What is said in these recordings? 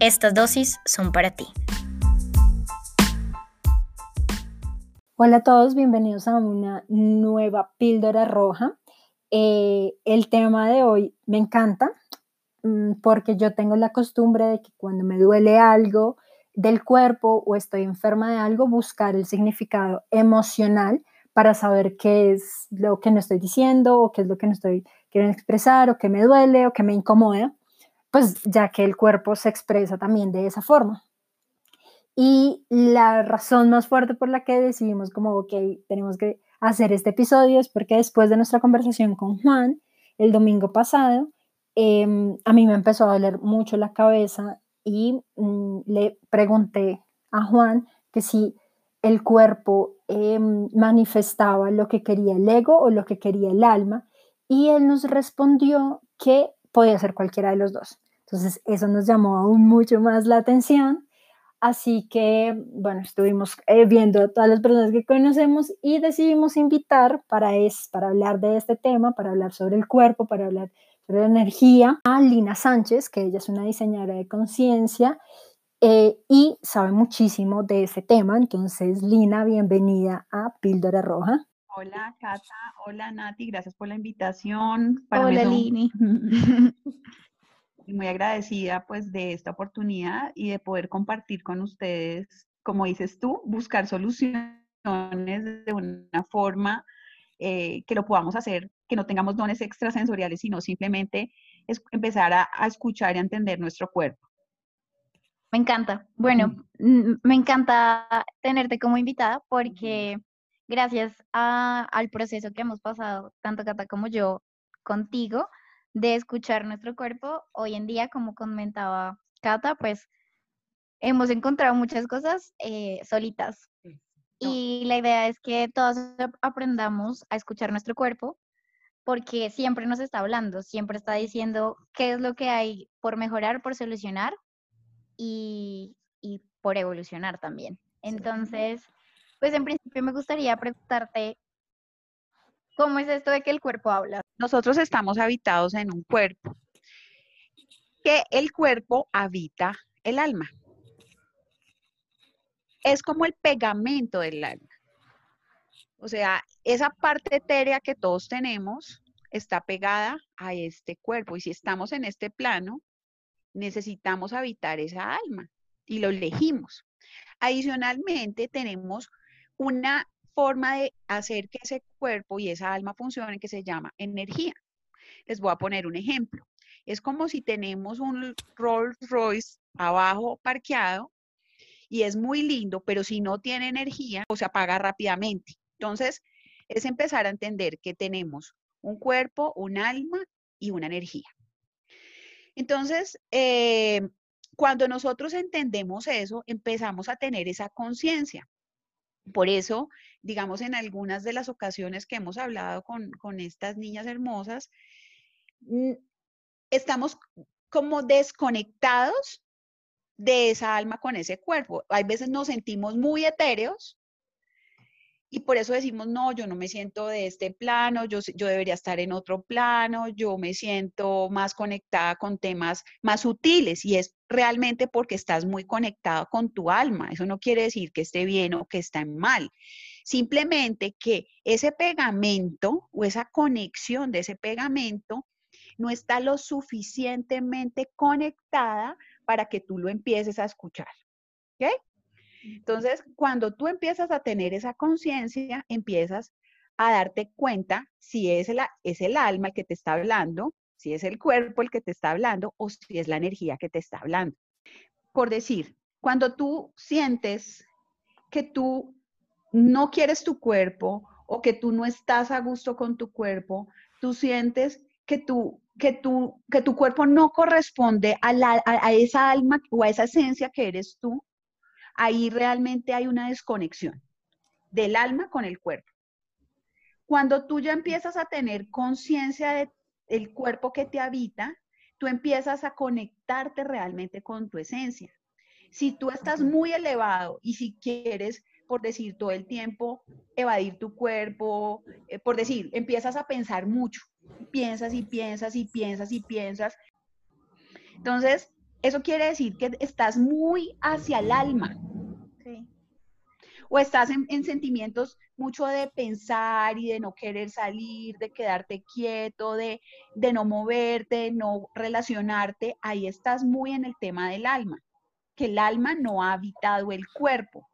estas dosis son para ti. Hola a todos, bienvenidos a una nueva píldora roja. Eh, el tema de hoy me encanta mm, porque yo tengo la costumbre de que cuando me duele algo del cuerpo o estoy enferma de algo, buscar el significado emocional para saber qué es lo que no estoy diciendo o qué es lo que no estoy queriendo expresar o qué me duele o qué me incomoda pues ya que el cuerpo se expresa también de esa forma. Y la razón más fuerte por la que decidimos como, ok, tenemos que hacer este episodio es porque después de nuestra conversación con Juan el domingo pasado, em, a mí me empezó a doler mucho la cabeza y mm, le pregunté a Juan que si el cuerpo em, manifestaba lo que quería el ego o lo que quería el alma y él nos respondió que podía ser cualquiera de los dos. Entonces, eso nos llamó aún mucho más la atención. Así que, bueno, estuvimos eh, viendo a todas las personas que conocemos y decidimos invitar para, es, para hablar de este tema, para hablar sobre el cuerpo, para hablar sobre la energía, a Lina Sánchez, que ella es una diseñadora de conciencia eh, y sabe muchísimo de ese tema. Entonces, Lina, bienvenida a Píldora Roja. Hola, Cata. Hola, Nati. Gracias por la invitación. Hola, Lini. muy agradecida pues de esta oportunidad y de poder compartir con ustedes, como dices tú, buscar soluciones de una forma eh, que lo podamos hacer, que no tengamos dones extrasensoriales, sino simplemente es empezar a, escuchar y a entender nuestro cuerpo. Me encanta. Bueno, me encanta tenerte como invitada porque gracias al proceso que hemos pasado, tanto Cata como yo, contigo, de escuchar nuestro cuerpo. Hoy en día, como comentaba Cata, pues hemos encontrado muchas cosas eh, solitas. Y la idea es que todos aprendamos a escuchar nuestro cuerpo porque siempre nos está hablando, siempre está diciendo qué es lo que hay por mejorar, por solucionar y, y por evolucionar también. Entonces, pues en principio me gustaría preguntarte ¿Cómo es esto de que el cuerpo habla? Nosotros estamos habitados en un cuerpo, que el cuerpo habita el alma. Es como el pegamento del alma. O sea, esa parte etérea que todos tenemos está pegada a este cuerpo y si estamos en este plano, necesitamos habitar esa alma y lo elegimos. Adicionalmente, tenemos una forma de hacer que ese cuerpo y esa alma funcionen que se llama energía. Les voy a poner un ejemplo. Es como si tenemos un Rolls Royce abajo parqueado y es muy lindo, pero si no tiene energía, o se apaga rápidamente. Entonces, es empezar a entender que tenemos un cuerpo, un alma y una energía. Entonces, eh, cuando nosotros entendemos eso, empezamos a tener esa conciencia. Por eso, digamos, en algunas de las ocasiones que hemos hablado con, estas niñas hermosas, mm, estamos como desconectados de esa alma con ese cuerpo. Hay veces nos sentimos muy etéreos y por eso decimos, no, yo no me siento de este plano, yo, yo debería estar en otro plano, yo me siento más conectada con temas más sutiles y es realmente porque estás muy conectado con tu alma. Eso no quiere decir que esté bien o que esté mal. Simplemente que ese pegamento o esa conexión de ese pegamento no está lo suficientemente conectada para que tú lo empieces a escuchar. ¿Ok? Entonces, cuando tú empiezas a tener esa conciencia, empiezas a darte cuenta si es, es el alma el que te está hablando, si es el cuerpo el que te está hablando o si es la energía que te está hablando. Por decir, cuando tú sientes que tú no quieres tu cuerpo o que tú no estás a gusto con tu cuerpo, tú sientes que tu que tu, que tu cuerpo no corresponde a, la, a, esa alma o a esa esencia que eres tú, ahí realmente hay una desconexión del alma con el cuerpo. Cuando tú ya empiezas a tener conciencia del cuerpo que te habita, tú empiezas a conectarte realmente con tu esencia. Si tú estás muy elevado y si quieres, por decir todo el tiempo, evadir tu cuerpo, eh, por decir, empiezas a pensar mucho, piensas y piensas y piensas y piensas. Entonces, eso quiere decir que estás muy hacia el alma. O estás en, sentimientos mucho de pensar y de no querer salir, de quedarte quieto, de, de no moverte, de no relacionarte. Ahí estás muy en el tema del alma, que el alma no ha habitado el cuerpo.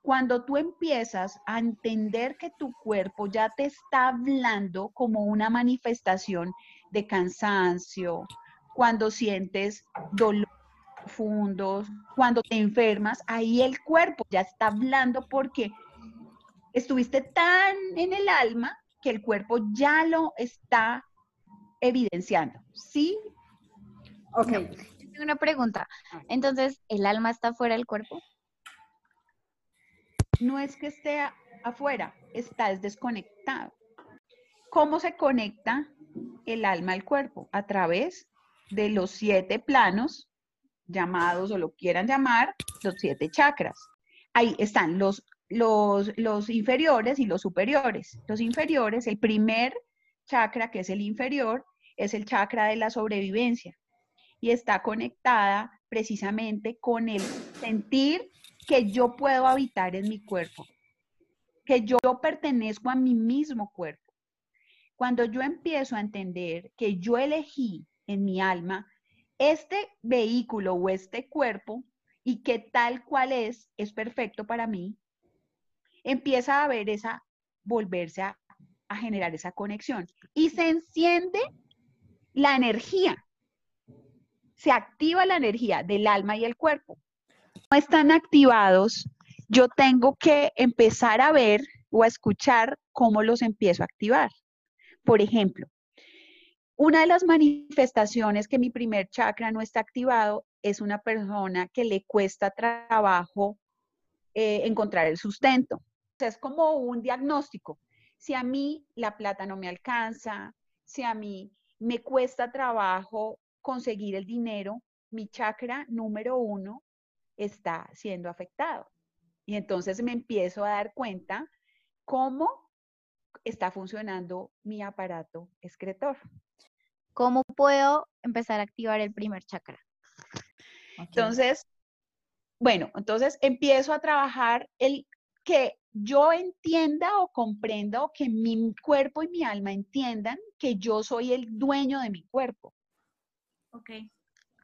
Cuando tú empiezas a entender que tu cuerpo ya te está hablando como una manifestación de cansancio, cuando sientes dolor profundos, cuando te enfermas, ahí el cuerpo ya está hablando porque estuviste tan en el alma que el cuerpo ya lo está evidenciando. ¿Sí? Ok. tengo una pregunta. Ah. Entonces, ¿el alma está fuera del cuerpo? no es que esté afuera, está desconectado. ¿Cómo se conecta el alma al cuerpo? A través de los siete planos llamados o lo quieran llamar, los siete chakras. Ahí están los, los, los inferiores y los superiores. Los inferiores, el primer chakra, que es el inferior, es el chakra de la sobrevivencia y está conectada precisamente con el sentir que yo puedo habitar en mi cuerpo, que yo pertenezco a mi mismo cuerpo. Cuando yo empiezo a entender que yo elegí en mi alma este vehículo o este cuerpo y que tal cual es, es perfecto para mí, empieza a ver esa, volverse a, a generar esa conexión y se enciende la energía, se activa la energía del alma y el cuerpo no están activados, yo tengo que empezar a ver o a escuchar cómo los empiezo a activar. Por ejemplo, una de las manifestaciones que mi primer chakra no está activado es una persona que le cuesta trabajo eh, encontrar el sustento. es como un diagnóstico. Si a mí la plata no me alcanza, si a mí me cuesta trabajo conseguir el dinero, mi chakra número uno está siendo afectado. Y entonces me empiezo a dar cuenta cómo está funcionando mi aparato excretor. ¿Cómo puedo empezar a activar el primer chakra? Entonces, bueno, entonces empiezo a trabajar el que yo entienda o comprenda o que mi cuerpo y mi alma entiendan que yo soy el dueño de mi cuerpo. Ok.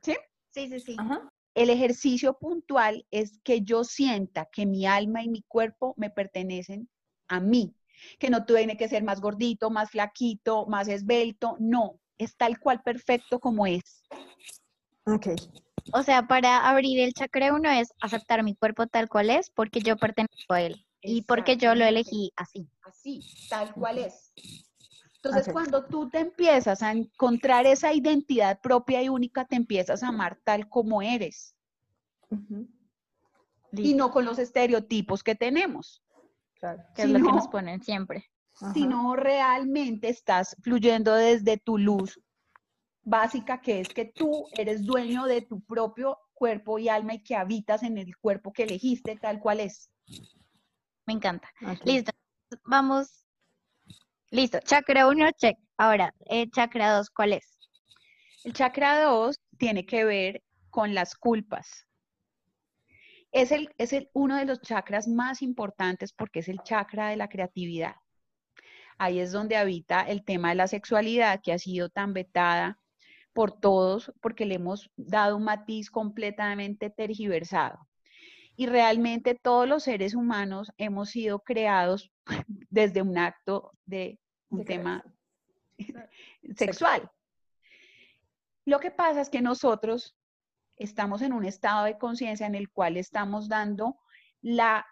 ¿Sí? Sí, sí, sí. El ejercicio puntual es que yo sienta que mi alma y mi cuerpo me pertenecen a mí, que no tiene que ser más gordito, más flaquito, más esbelto, no, es tal cual perfecto como es. Ok. O sea, para abrir el chakra uno es aceptar mi cuerpo tal cual es porque yo pertenezco a él y porque yo lo elegí así. Así, tal cual es. Entonces, cuando tú te empiezas a encontrar esa identidad propia y única, te empiezas a amar tal como eres. Y no con los estereotipos que tenemos. Claro, que es lo que nos ponen siempre. Sino realmente estás fluyendo desde tu luz básica, que es que tú eres dueño de tu propio cuerpo y alma y que habitas en el cuerpo que elegiste tal cual es. Me encanta. Listo. Vamos Listo, chakra 1, check. Ahora, el chakra 2, ¿cuál es? El chakra 2 tiene que ver con las culpas. Es, el, es el, uno de los chakras más importantes porque es el chakra de la creatividad. Ahí es donde habita el tema de la sexualidad que ha sido tan vetada por todos porque le hemos dado un matiz completamente tergiversado. Y realmente todos los seres humanos hemos sido creados desde un acto de un tema sexual. Lo que pasa es que nosotros estamos en un estado de conciencia en el cual estamos dando la,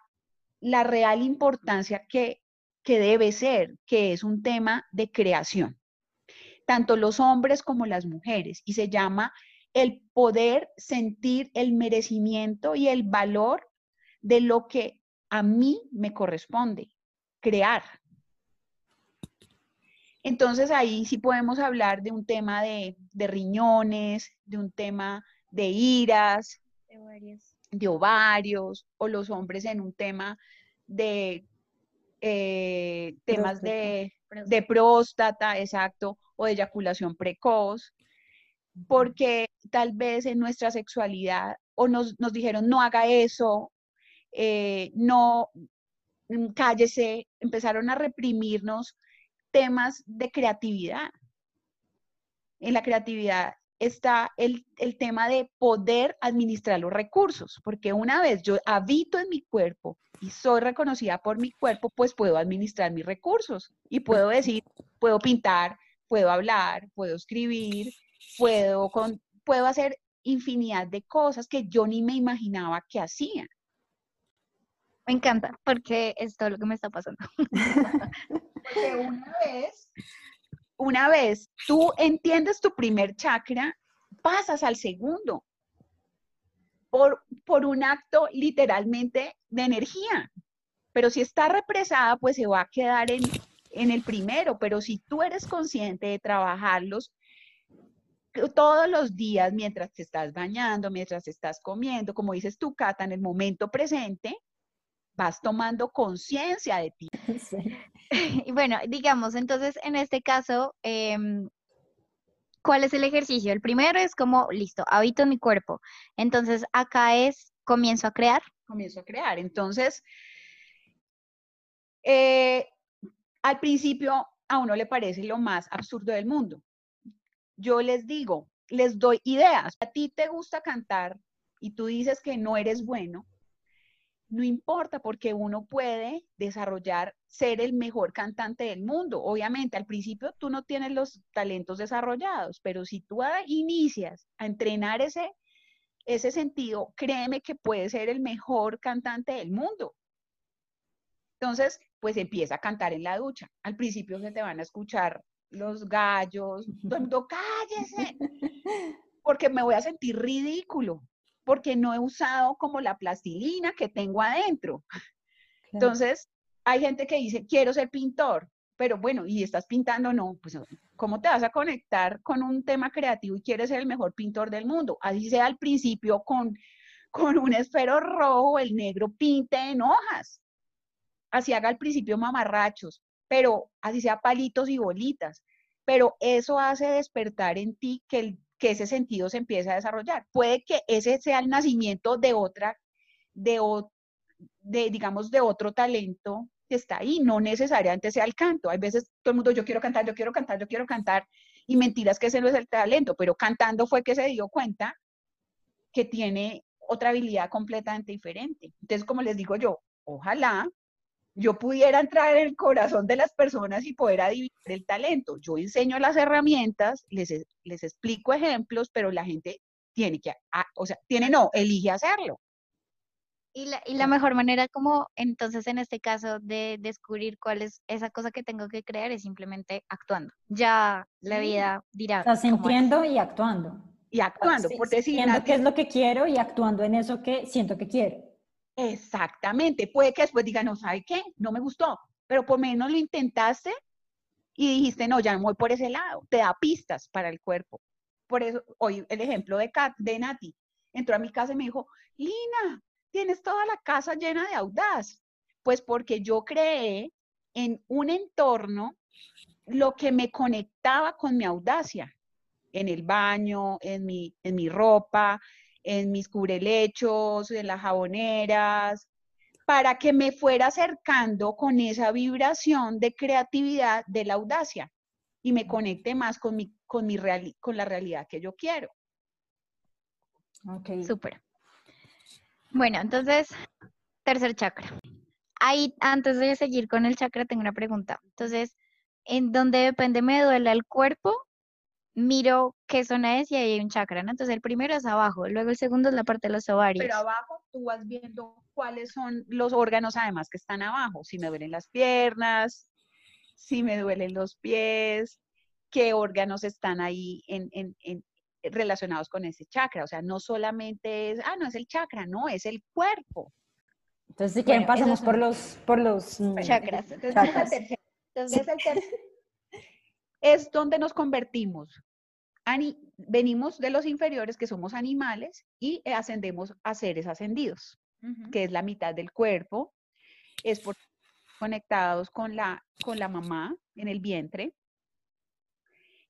la real importancia que, que debe ser, que es un tema de creación. tanto los hombres como las mujeres, y se llama el poder sentir el merecimiento y el valor de lo que a mí me corresponde, crear. Entonces ahí sí podemos hablar de un tema de, riñones, de un tema de iras, de ovarios, o los hombres en un tema de eh, temas de, de próstata, exacto, o de eyaculación precoz, porque tal vez en nuestra sexualidad o nos, dijeron no haga eso, eh, no mm, cállese, empezaron a reprimirnos temas de creatividad. En la creatividad está el, el, tema de poder administrar los recursos, porque una vez yo habito en mi cuerpo y soy reconocida por mi cuerpo, pues puedo administrar mis recursos y puedo decir, puedo pintar, puedo hablar, puedo escribir, puedo, con, puedo hacer infinidad de cosas que yo ni me imaginaba que hacía. Me encanta, porque es todo lo que me está pasando. porque una vez, una vez tú entiendes tu primer chakra, pasas al segundo. Por, por un acto literalmente de energía. Pero si está represada, pues se va a quedar en, en el primero. Pero si tú eres consciente de trabajarlos, todos los días, mientras te estás bañando, mientras estás comiendo, como dices tú, Cata, en el momento presente, vas tomando conciencia de ti. Y bueno, digamos, entonces en este caso, em, ¿cuál es el ejercicio? El primero es como, listo, habito mi cuerpo. Entonces acá es, comienzo a crear. Comienzo a crear. Entonces, eh, al principio a uno le parece lo más absurdo del mundo yo les digo, les doy ideas. A ti te gusta cantar y tú dices que no eres bueno, no importa porque uno puede desarrollar, ser el mejor cantante del mundo. Obviamente, al principio tú no tienes los talentos desarrollados, pero si tú inicias a entrenar ese, ese sentido, créeme que puedes ser el mejor cantante del mundo. Entonces, pues empieza a cantar en la ducha. Al principio se te van a escuchar los gallos, todo cállese, porque me voy a sentir ridículo, porque no he usado como la plastilina que tengo adentro. Entonces, hay gente que dice, quiero ser pintor, pero bueno, y estás pintando, no, pues, ¿cómo te vas a conectar con un tema creativo y quieres ser el mejor pintor del mundo? Así sea al principio con, con un esfero rojo, el negro pinte en hojas. Así haga al principio mamarrachos, pero así sea palitos y bolitas, pero eso hace despertar en ti que, que ese sentido se empiece a desarrollar. Puede que ese sea el nacimiento de otra, de, de digamos, de otro talento que está ahí, no necesariamente sea el canto. Hay veces todo el mundo, yo quiero cantar, yo quiero cantar, yo quiero cantar, y mentiras que ese no es el talento, pero cantando fue que se dio cuenta que tiene otra habilidad completamente diferente. Entonces, como les digo yo, ojalá yo pudiera entrar en el corazón de las personas y poder adivinar el talento. Yo enseño las herramientas, les, les explico ejemplos, pero la gente tiene que, ah, o sea, tiene no, elige hacerlo. Y la, y la mejor manera como entonces en este caso de descubrir cuál es esa cosa que tengo que crear es simplemente actuando. Ya la vida dirá. Estás sintiendo y actuando. Y actuando, por decir. Sintiendo qué es lo que quiero y actuando en eso que siento que quiero. Exactamente. Puede que después diga, no, ¿sabe qué? No me gustó, pero por menos lo intentaste y dijiste, no, ya no voy por ese lado. Te da pistas para el cuerpo. Por eso, hoy el ejemplo de, Kat, de Nati, entró a mi casa y me dijo, Lina, tienes toda la casa llena de audaz. Pues porque yo creé en un entorno lo que me conectaba con mi audacia, en el baño, en mi, en mi ropa, en mis cubrelechos, en las jaboneras, para que me fuera acercando con esa vibración de creatividad, de la audacia, y me conecte más con, mi, con, mi con la realidad que yo quiero. Ok. Súper. Bueno, entonces, tercer chakra. Ahí, antes de seguir con el chakra, tengo una pregunta. Entonces, ¿en dónde depende me duele el cuerpo? Miro qué zona es y ahí hay un chakra, ¿no? Entonces el primero es abajo, luego el segundo es la parte de los ovarios. Pero abajo tú vas viendo cuáles son los órganos además que están abajo, si me duelen las piernas, si me duelen los pies, qué órganos están ahí en, relacionados con ese chakra. O sea, no solamente es, ah, no es el chakra, no, es el cuerpo. Entonces, si quieren, pasamos por los, por los mm, chakras. Entonces, es donde nos convertimos. venimos de los inferiores, que somos animales, y ascendemos a seres ascendidos, que es la mitad del cuerpo. Es por conectados con la, con la mamá en el vientre.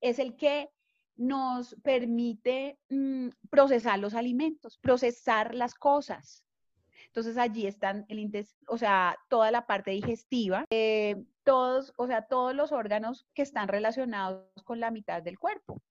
Es el que nos permite mm, procesar los alimentos, procesar las cosas. Entonces allí están el o sea, toda la parte digestiva, eh, todos, o sea, todos los órganos que están relacionados con la mitad del cuerpo.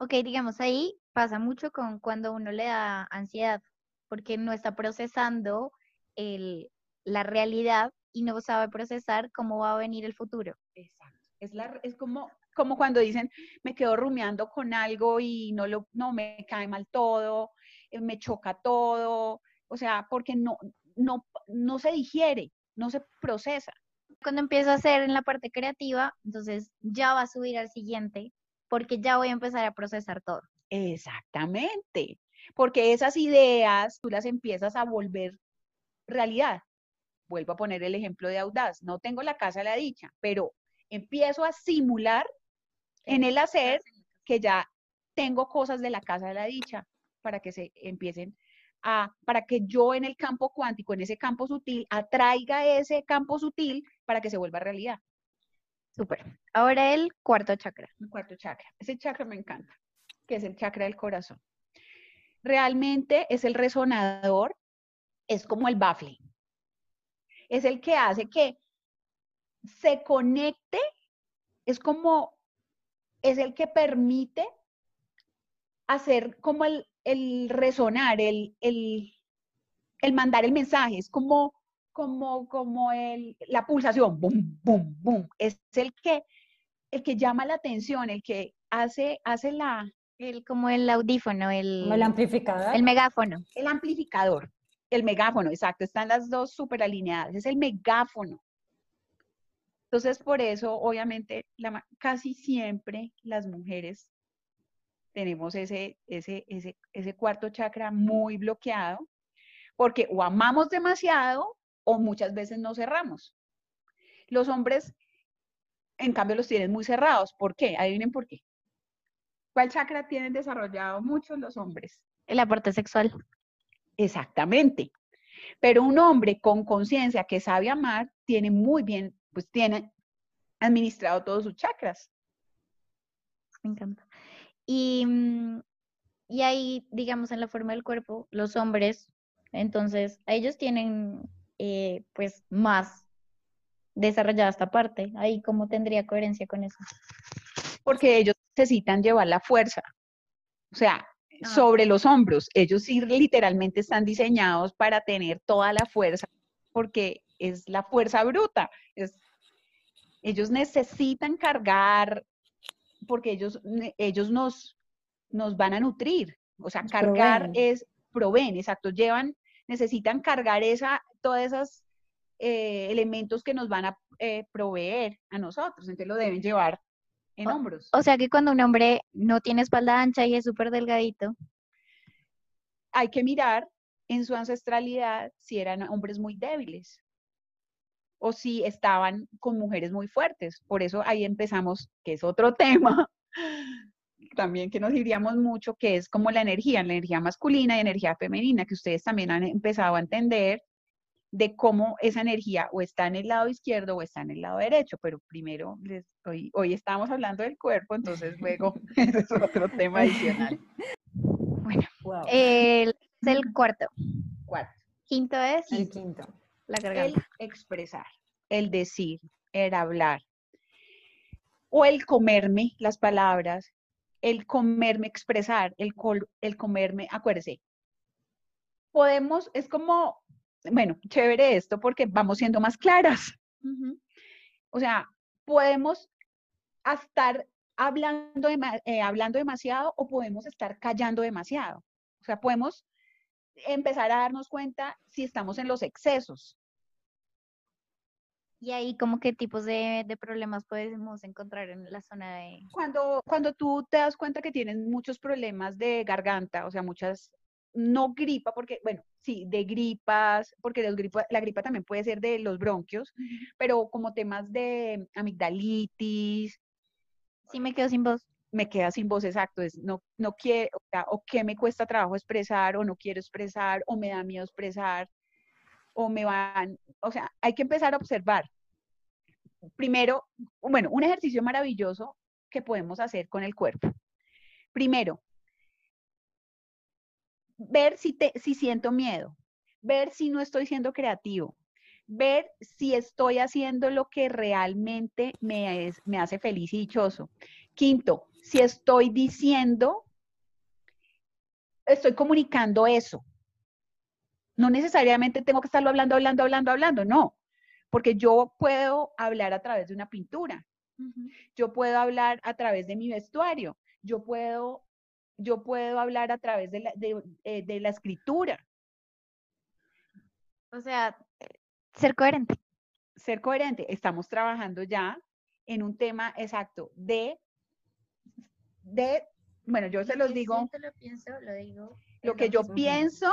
Ok, digamos ahí pasa mucho con cuando uno le da ansiedad, porque no está procesando el, la realidad y no sabe procesar cómo va a venir el futuro. Exacto. Es, la, es como, como cuando dicen, me quedo rumiando con algo y no, lo, no me cae mal todo, eh, me choca todo, o sea, porque no, no, no se digiere, no se procesa. Cuando empiezo a hacer en la parte creativa, entonces ya va a subir al siguiente, porque ya voy a empezar a procesar todo. Exactamente, porque esas ideas tú las empiezas a volver realidad. Vuelvo a poner el ejemplo de Audaz, no tengo la casa de la dicha, pero empiezo a simular en el hacer que ya tengo cosas de la casa de la dicha para que se empiecen para que yo en el campo cuántico, en ese campo sutil, atraiga ese campo sutil para que se vuelva realidad. Súper. Ahora el cuarto chakra. El cuarto chakra. Ese chakra me encanta, que es el chakra del corazón. Realmente es el resonador, es como el baffle. Es el que hace que se conecte, es como, es el que permite hacer como el, el resonar, el, el, el, mandar el mensaje, es como, como, como el, la pulsación, boom, boom, boom, es el que, el que llama la atención, el que hace, hace la... El, como el audífono, el, el amplificador. El megáfono. El amplificador, el megáfono, exacto, están las dos súper alineadas, es el megáfono. Entonces, por eso, obviamente, la, casi siempre las mujeres tenemos ese, ese, ese, ese cuarto chakra muy bloqueado, porque o amamos demasiado o muchas veces no cerramos. Los hombres, en cambio, los tienen muy cerrados. ¿Por qué? Adivinen por qué. ¿Cuál chakra tienen desarrollado muchos los hombres? La parte sexual. Exactamente. Pero un hombre con conciencia que sabe amar tiene muy bien, pues tiene administrado todos sus chakras. Me encanta. Y, mm, y ahí, digamos, en la forma del cuerpo, los hombres, entonces, ellos tienen eh, pues más desarrollada esta parte. Ahí, ¿cómo tendría coherencia con eso? Porque ellos necesitan llevar la fuerza. O sea, ah. sobre los hombros. Ellos sí literalmente están diseñados para tener toda la fuerza, porque es la fuerza bruta. Es, ellos necesitan cargar porque ellos, ellos nos, nos van a nutrir. O sea, cargar es, proveen, exacto, llevan, necesitan cargar esa, todos esos eh, elementos que nos van a eh, proveer a nosotros, entonces lo deben llevar en hombros. O sea que cuando un hombre no tiene espalda ancha y es súper delgadito. Hay que mirar en su ancestralidad si eran hombres muy débiles o si estaban con mujeres muy fuertes. Por eso ahí empezamos, que es otro tema, también que nos diríamos mucho, que es como la energía, la energía masculina y energía femenina, que ustedes también han empezado a entender de cómo esa energía o está en el lado izquierdo o está en el lado derecho, pero primero, hoy, hoy estamos hablando del cuerpo, entonces luego es otro tema adicional. Bueno, el, es el cuarto. Cuarto. Quinto es. El quinto. La El expresar, el decir, el hablar. O el comerme las palabras, el comerme expresar, el, el comerme, acuérdese. Podemos, es como, bueno, chévere esto porque vamos siendo más claras. O sea, podemos estar hablando, eh, hablando demasiado o podemos estar callando demasiado. O sea, podemos empezar a darnos cuenta si estamos en los excesos. ¿Y ahí como qué tipos de, de, problemas podemos encontrar en la zona de...? Cuando, cuando tú te das cuenta que tienes muchos problemas de garganta, o sea, muchas, no gripa, porque, bueno, sí, de gripas, porque los gripa, la gripa también puede ser de los bronquios, pero como temas de amigdalitis. Sí, me quedo sin voz. Me queda sin voz, exacto. Es, no, no quiero, o, sea, o que me cuesta trabajo expresar, o no quiero expresar, o me da miedo expresar, o me van, o sea, hay que empezar a observar primero, bueno, un ejercicio maravilloso que podemos hacer con el cuerpo. Primero, ver si, te, si siento miedo, ver si no estoy siendo creativo, ver si estoy haciendo lo que realmente me, me hace feliz y dichoso. Quinto, si estoy diciendo, estoy comunicando eso. No necesariamente tengo que estarlo hablando, hablando, hablando, hablando, no porque yo puedo hablar a través de una pintura, yo puedo hablar a través de mi vestuario, yo puedo, yo puedo hablar a través de la, eh, de, la escritura. O sea, ser coherente. Ser coherente. Estamos trabajando ya en un tema exacto de, de bueno, yo se los digo. Lo, pienso, lo, digo, lo que yo pienso,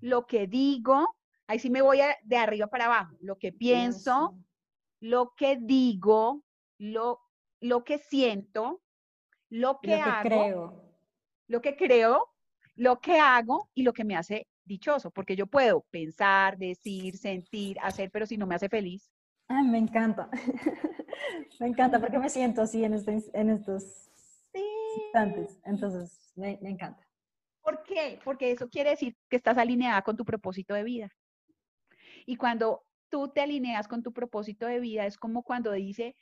lo que digo, Ahí sí me voy de arriba para abajo. Lo que pienso, lo que digo, lo, lo que siento, lo que, hago, creo. lo que creo, lo que hago y lo que me hace dichoso, porque yo puedo pensar, decir, sentir, hacer, pero si no me hace feliz. Ah, me encanta. me encanta porque me siento así en, este, en estos instantes. Entonces, me, me encanta. ¿Por qué? Porque eso quiere decir que estás alineada con tu propósito de vida. Y cuando tú te alineas con tu propósito de vida, es como cuando dice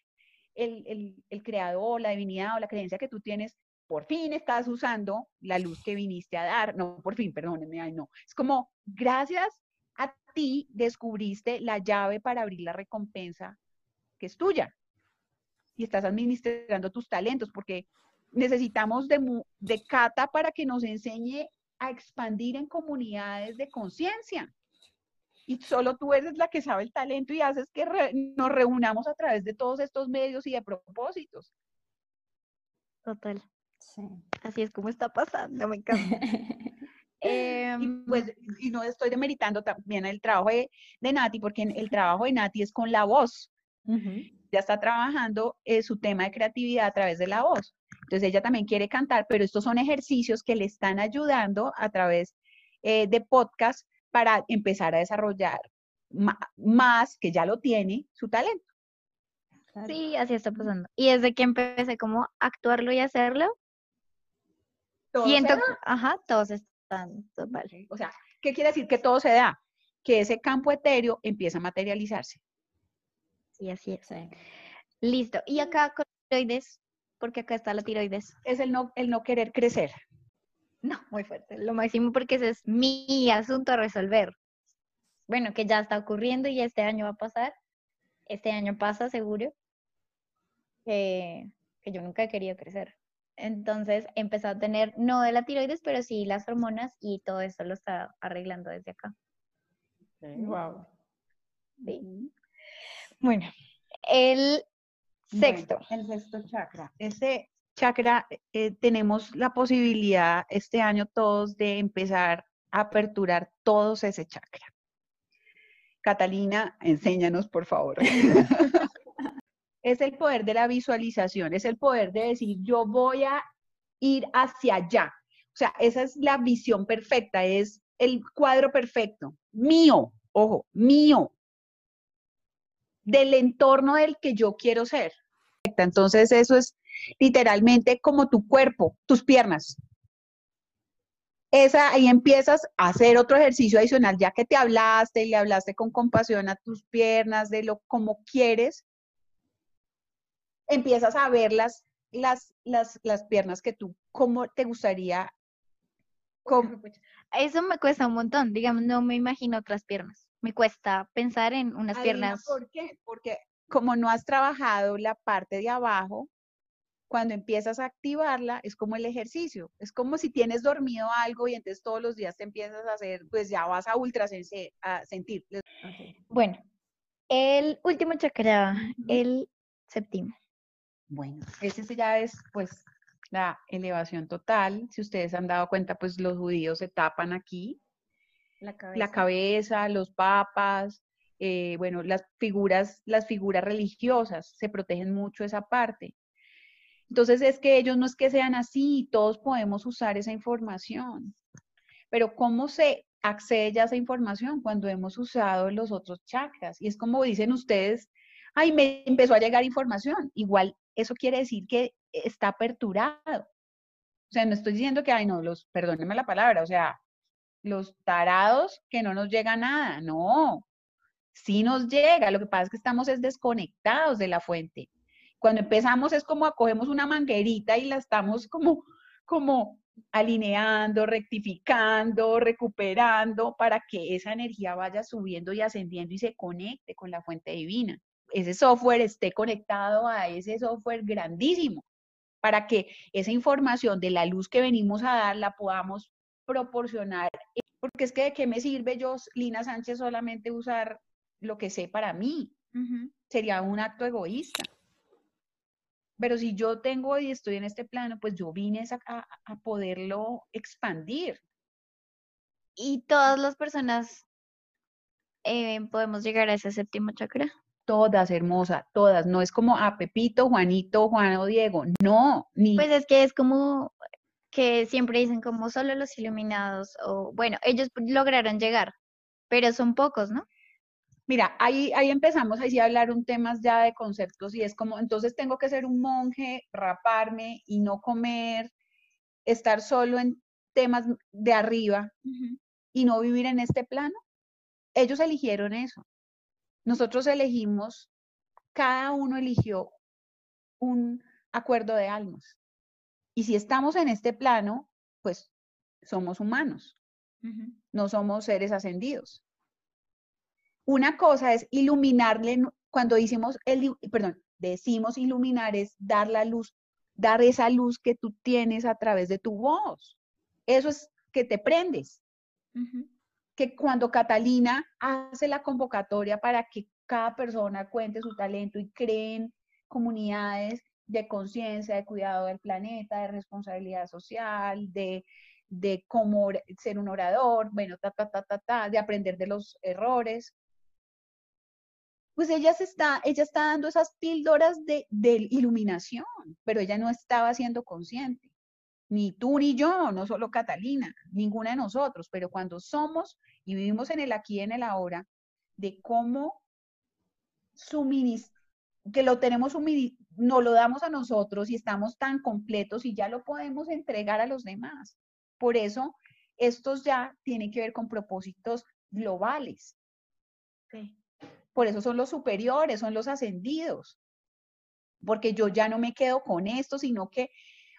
el, el, creador, la divinidad o la creencia que tú tienes, por fin estás usando la luz que viniste a dar. No, por fin, perdóneme, ay, no. Es como, gracias a ti descubriste la llave para abrir la recompensa que es tuya. Y estás administrando tus talentos, porque necesitamos de, de Cata para que nos enseñe a expandir en comunidades de conciencia y solo tú eres la que sabe el talento y haces que nos reunamos a través de todos estos medios y de propósitos. Total. Sí. Así es como está pasando, me encanta. Em, y, pues, y no estoy demeritando también el trabajo de, Nati, porque el trabajo de Nati es con la voz. Ya está trabajando eh, su tema de creatividad a través de la voz. Entonces ella también quiere cantar, pero estos son ejercicios que le están ayudando a través eh, de podcast para empezar a desarrollar más, que ya lo tiene, su talento. Sí, así está pasando. Y desde que empecé como actuarlo y hacerlo, siento, ajá, todos están, vale. O sea, ¿qué quiere decir que todo se da? Que ese campo etéreo empieza a materializarse. Sí, así es. Listo. Y acá con tiroides, porque acá está la tiroides. Es el no, el no querer crecer. No, muy fuerte. Lo máximo porque ese es mi asunto a resolver. Bueno, que ya está ocurriendo y este año va a pasar. Este año pasa seguro. que yo nunca he querido crecer. Entonces he empezado a tener, no de la tiroides, pero sí las hormonas y todo eso lo está arreglando desde acá. Wow. Sí. Bueno, el sexto. el sexto chakra. Ese chakra, eh, tenemos la posibilidad este año todos de empezar a aperturar todos ese chakra. Catalina, enséñanos, por favor. es el poder de la visualización, es el poder de decir, yo voy a ir hacia allá. O sea, esa es la visión perfecta, es el cuadro perfecto, mío, ojo, mío, del entorno del que yo quiero ser. Entonces, eso es literalmente como tu cuerpo, tus piernas. Esa, ahí empiezas a hacer otro ejercicio adicional, ya que te hablaste y le hablaste con compasión a tus piernas, de lo como quieres, empiezas a ver las, las, las, piernas que tú, cómo te gustaría. Eso me cuesta un montón, digamos, no me imagino otras piernas. Me cuesta pensar en unas piernas. ¿Por qué? Porque como no has trabajado la parte de abajo, cuando empiezas a activarla, es como el ejercicio. Es como si tienes dormido algo y entonces todos los días te empiezas a hacer, pues ya vas a ultra a sentir. Bueno, El último chakra, el séptimo. Bueno, ese ya es pues la elevación total. Si ustedes han dado cuenta, pues los judíos se tapan aquí. La cabeza, la cabeza los papas, eh, bueno, las figuras, las figuras religiosas se protegen mucho esa parte. Entonces es que ellos no es que sean así, todos podemos usar esa información. Pero ¿cómo se accede ya a esa información cuando hemos usado los otros chakras? Y es como dicen ustedes, ay, me empezó a llegar información. Igual eso quiere decir que está aperturado. O sea, no estoy diciendo que, ay, no, los, perdónenme la palabra, o sea, los tarados que no nos llega nada, no, sí nos llega, lo que pasa es que estamos es desconectados de la fuente. Cuando empezamos es como acogemos una manguerita y la estamos como, como alineando, rectificando, recuperando para que esa energía vaya subiendo y ascendiendo y se conecte con la fuente divina. Ese software esté conectado a ese software grandísimo para que esa información de la luz que venimos a dar la podamos proporcionar. Porque es que de qué me sirve yo, Lina Sánchez, solamente usar lo que sé para mí. Sería un acto egoísta. Pero si yo tengo y estoy en este plano, pues yo vine a, a poderlo expandir. Y todas las personas eh, podemos llegar a ese séptimo chakra. Todas, hermosa, todas. No es como a Pepito, Juanito, Juan o Diego. No, ni. Pues es que es como que siempre dicen como solo los iluminados o bueno, ellos lograron llegar, pero son pocos, ¿no? Mira, ahí, ahí empezamos ahí a hablar un temas ya de conceptos y es como, entonces tengo que ser un monje, raparme y no comer, estar solo en temas de arriba y no vivir en este plano. Ellos eligieron eso. Nosotros elegimos, cada uno eligió un acuerdo de almas. Y si estamos en este plano, pues somos humanos, no somos seres ascendidos. Una cosa es iluminarle, cuando decimos, el, perdón, decimos iluminar es dar la luz, dar esa luz que tú tienes a través de tu voz. Eso es que te prendes. Que cuando Catalina hace la convocatoria para que cada persona cuente su talento y creen comunidades de conciencia, de cuidado del planeta, de responsabilidad social, de, de cómo ser un orador, bueno, ta, ta, ta, ta, ta, de aprender de los errores pues ella, se está, ella está dando esas píldoras de, de iluminación, pero ella no estaba siendo consciente. Ni tú ni yo, no solo Catalina, ninguna de nosotros, pero cuando somos y vivimos en el aquí y en el ahora, de cómo suministrar, que lo tenemos, no lo damos a nosotros y estamos tan completos y ya lo podemos entregar a los demás. Por eso, estos ya tienen que ver con propósitos globales. Por eso son los superiores, son los ascendidos. Porque yo ya no me quedo con esto, sino que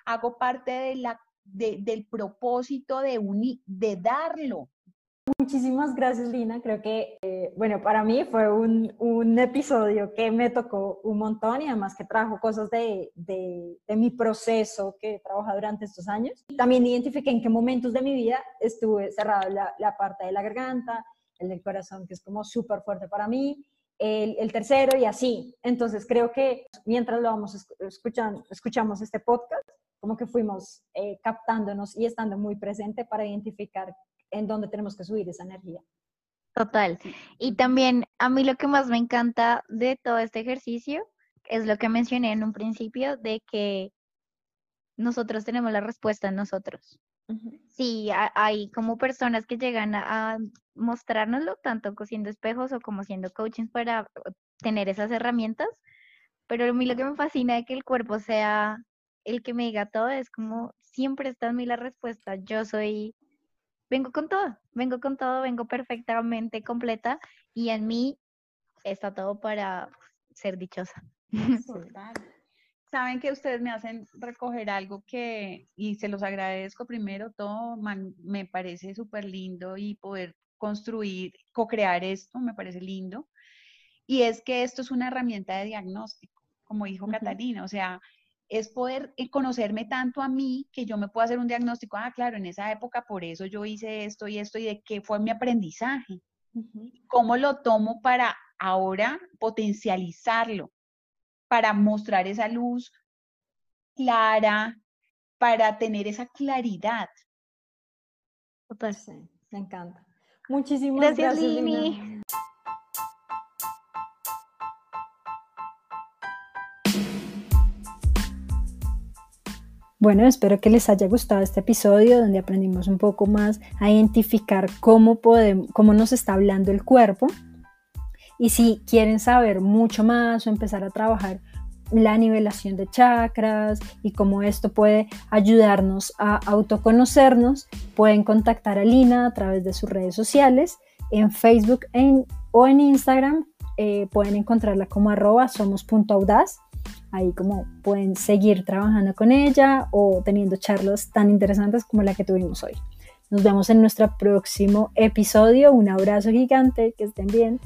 hago parte de la, del propósito de, de darlo. Muchísimas gracias, Lina. Creo que, eh, bueno, para mí fue un, un, episodio que me tocó un montón y además que trajo cosas de, de, de, mi proceso que he trabajado durante estos años. También identifiqué en qué momentos de mi vida estuve cerrado la, la parte de la garganta, el del corazón, que es como súper fuerte para mí, el, el, tercero y así. Entonces creo que mientras lo vamos escuchando, escuchamos este podcast, como que fuimos eh, captándonos y estando muy presente para identificar en dónde tenemos que subir esa energía. Total. Y también a mí lo que más me encanta de todo este ejercicio es lo que mencioné en un principio, de que nosotros tenemos la respuesta en nosotros. Sí, hay como personas que llegan a, mostrárnoslo, tanto siendo espejos o como siendo coaching para tener esas herramientas, pero a mí lo que me fascina de que el cuerpo sea el que me diga todo es como siempre está en mí la respuesta. Yo soy, vengo con todo, vengo con todo, vengo perfectamente completa y en mí está todo para ser dichosa. Saben que ustedes me hacen recoger algo que, y se los agradezco primero, todo me parece súper lindo y poder construir, co-crear esto, me parece lindo. Y es que esto es una herramienta de diagnóstico, como dijo Catalina, o sea, es poder eh, conocerme tanto a mí que yo me puedo hacer un diagnóstico, ah, claro, en esa época por eso yo hice esto y esto y de qué fue mi aprendizaje. ¿Cómo lo tomo para ahora potencializarlo? Para mostrar esa luz clara, para tener esa claridad. Total, sí, me encanta. Muchísimas gracias, Lini. Bueno, espero que les haya gustado este episodio donde aprendimos un poco más a identificar cómo, podemos, cómo nos está hablando el cuerpo. Y si quieren saber mucho más o empezar a trabajar la nivelación de chakras y cómo esto puede ayudarnos a autoconocernos, pueden contactar a Lina a través de sus redes sociales, en Facebook o en Instagram. Eh, pueden encontrarla como arroba somos.audaz ahí como pueden seguir trabajando con ella o teniendo charlas tan interesantes como la que tuvimos hoy. Nos vemos en nuestro próximo episodio. Un abrazo gigante, que estén bien.